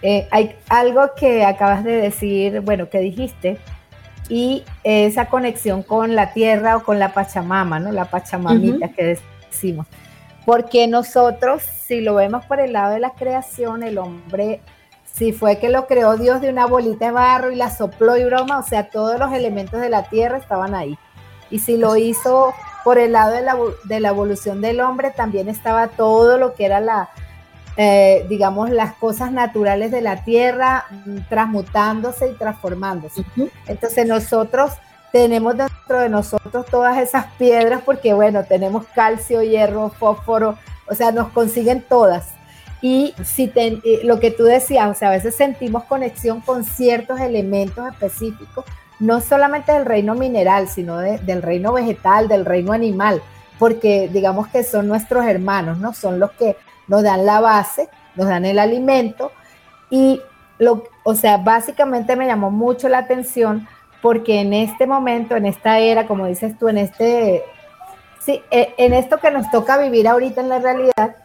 Eh, hay algo que acabas de decir, bueno, que dijiste, y esa conexión con la tierra o con la Pachamama, ¿no? La Pachamamita que decimos porque nosotros, si lo vemos por el lado de la creación, el hombre, si fue que lo creó Dios de una bolita de barro y la sopló y broma, o sea, todos los elementos de la tierra estaban ahí. Y si lo hizo por el lado de la, de la evolución del hombre, también estaba todo lo que era la, eh, digamos, las cosas naturales de la tierra mm, transmutándose y transformándose. Entonces nosotros tenemos dentro de nosotros todas esas piedras porque, bueno, tenemos calcio, hierro, fósforo, o sea, nos consiguen todas. Y si lo que tú decías, o sea, a veces sentimos conexión con ciertos elementos específicos, no solamente del reino mineral, sino del reino vegetal, del reino animal, porque digamos que son nuestros hermanos, ¿no? Son los que nos dan la base, nos dan el alimento y lo, o sea, básicamente me llamó mucho la atención porque en este momento, en esta era, como dices tú, en este, sí, e, en esto que nos toca vivir ahorita en la realidad,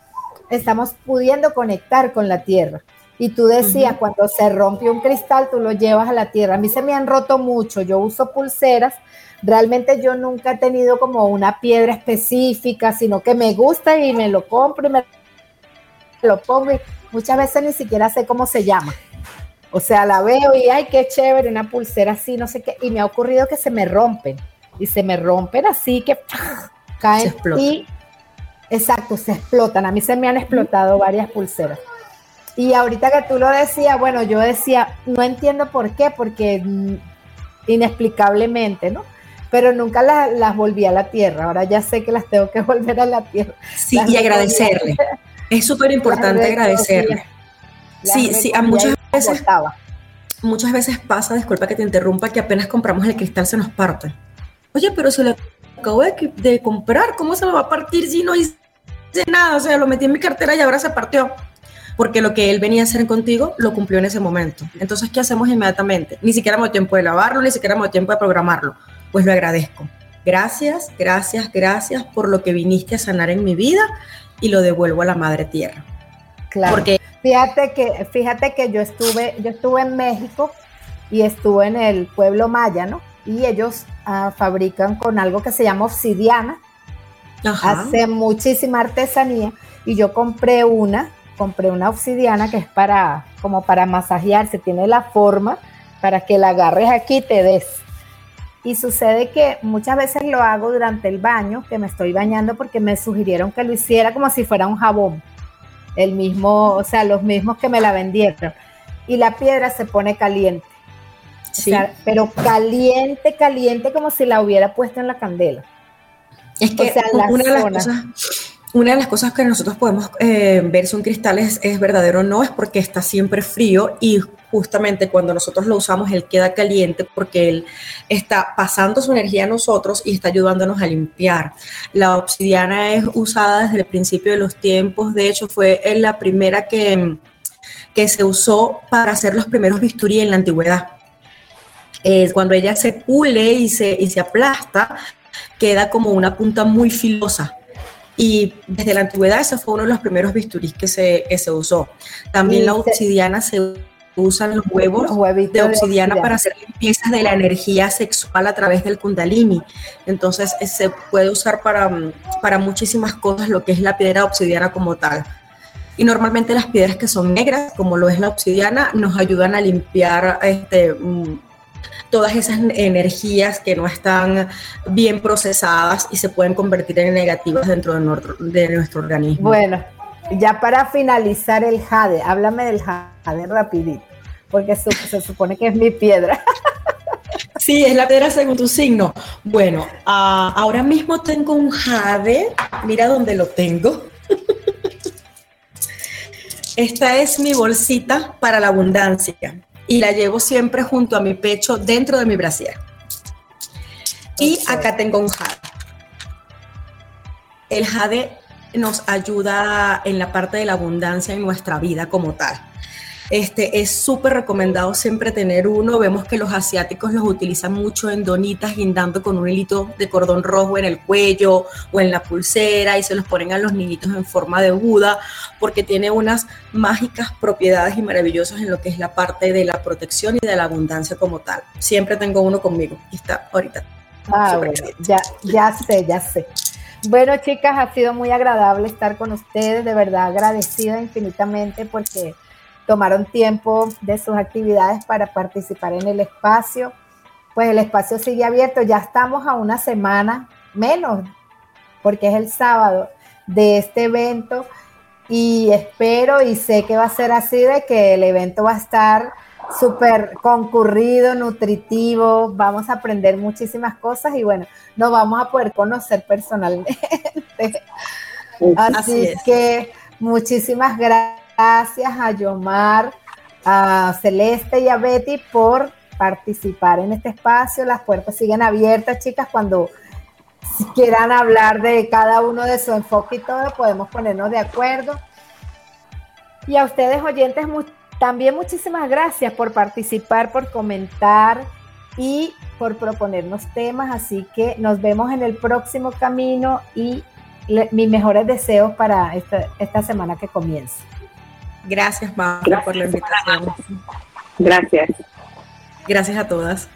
estamos pudiendo conectar con la tierra. Y tú decías, cuando se rompe un cristal, tú lo llevas a la tierra. A mí se me han roto mucho, yo uso pulseras. Realmente yo nunca he tenido como una piedra específica, sino que me gusta y me lo compro y me lo pongo y muchas veces ni siquiera sé cómo se llama. O sea, la veo y ay, qué chévere, una pulsera así, no sé qué. Y me ha ocurrido que se me rompen. Y se me rompen así que caen y exacto, se explotan. A mí se me han explotado varias pulseras. Y ahorita que tú lo decías, bueno, yo decía, no entiendo por qué, porque mm, inexplicablemente, ¿no? Pero nunca las volví a la tierra. Ahora ya sé que las tengo que volver a la tierra. Sí, y agradecerle. Es súper importante agradecerle. Sí, sí, a muchas veces, muchas veces pasa, disculpa que te interrumpa, que apenas compramos el cristal se nos parte. Oye, pero se lo acabo de, de comprar, ¿cómo se me va a partir si no hice nada? O sea, lo metí en mi cartera y ahora se partió porque lo que él venía a hacer contigo lo cumplió en ese momento. Entonces, ¿qué hacemos inmediatamente? Ni siquiera me dio tiempo de lavarlo, ni siquiera me dio tiempo de programarlo. Pues lo agradezco. Gracias, gracias, gracias por lo que viniste a sanar en mi vida y lo devuelvo a la madre tierra. Claro. Porque fíjate que fíjate que yo estuve yo estuve en México y estuve en el pueblo maya, ¿no? Y ellos ah, fabrican con algo que se llama obsidiana. Hace muchísima artesanía y yo compré una compré una obsidiana que es para, como para masajearse, tiene la forma para que la agarres aquí y te des. Y sucede que muchas veces lo hago durante el baño, que me estoy bañando porque me sugirieron que lo hiciera como si fuera un jabón. El mismo, o sea, los mismos que me la vendieron. Y la piedra se pone caliente. Sí. pero caliente, caliente como si la hubiera puesto en la candela. Es que una de las cosas una de las cosas que nosotros podemos eh, ver si un cristal es, verdadero o no es porque está siempre frío y justamente cuando nosotros lo usamos él queda caliente porque él está pasando su energía a nosotros y está ayudándonos a limpiar. La obsidiana es usada desde el principio de los tiempos, de hecho fue la primera que, que se usó para hacer los primeros bisturí en la antigüedad. Cuando ella se pule y se, y se aplasta, queda como una punta muy filosa y desde la antigüedad ese fue uno de los primeros bisturís que se, que se usó. También la obsidiana se usan los huevos de obsidiana para hacer limpiezas de la energía sexual a través del kundalini. Entonces eh, se puede usar para, para muchísimas cosas lo que es la piedra obsidiana como tal. Y normalmente las piedras que son negras, como lo es la obsidiana, nos ayudan a limpiar este, mm, todas esas energías que no están bien procesadas y se pueden convertir en negativas dentro de nuestro, de nuestro organismo. Bueno, ya para finalizar el jade, háblame del jade rapidito, porque se, supone que es mi piedra. Sí, es la piedra según tu signo. Bueno, ah, ahora mismo tengo un jade, mira dónde lo tengo. Esta es mi bolsita para la abundancia y la llevo siempre junto a mi pecho dentro de mi brasier. Y acá tengo un jade. El jade nos ayuda en la parte de la abundancia en nuestra vida como tal. Este, es súper recomendado siempre tener uno. Vemos que los asiáticos los utilizan mucho en donitas, guindando con un hilito de cordón rojo en el cuello o en la pulsera y se los ponen a los niñitos en forma de Buda porque tiene unas mágicas propiedades y maravillosas en lo que es la parte de la protección y de la abundancia como tal. Siempre tengo uno conmigo y está ahorita. Ah, bueno, ya, ya sé, ya sé. Bueno, chicas, ha sido muy agradable estar con ustedes, de verdad agradecida infinitamente porque tomaron tiempo de sus actividades para participar en el espacio. Pues el espacio sigue abierto, ya estamos a una semana menos, porque es el sábado de este evento y espero y sé que va a ser así de que el evento va a estar súper concurrido, nutritivo, vamos a aprender muchísimas cosas y bueno, nos vamos a poder conocer personalmente. Así, que muchísimas gracias a Yomar, a Celeste y a Betty por participar en este espacio. Las puertas siguen abiertas, chicas, cuando quieran hablar de cada uno de su enfoque y todo, podemos ponernos de acuerdo. Y a ustedes oyentes, también muchísimas gracias por participar, por comentar y por proponernos temas. Así que nos vemos en el próximo camino y mis mejores deseos para esta, semana que comienza. Gracias, Mauro, por la invitación. Gracias. Gracias a todas.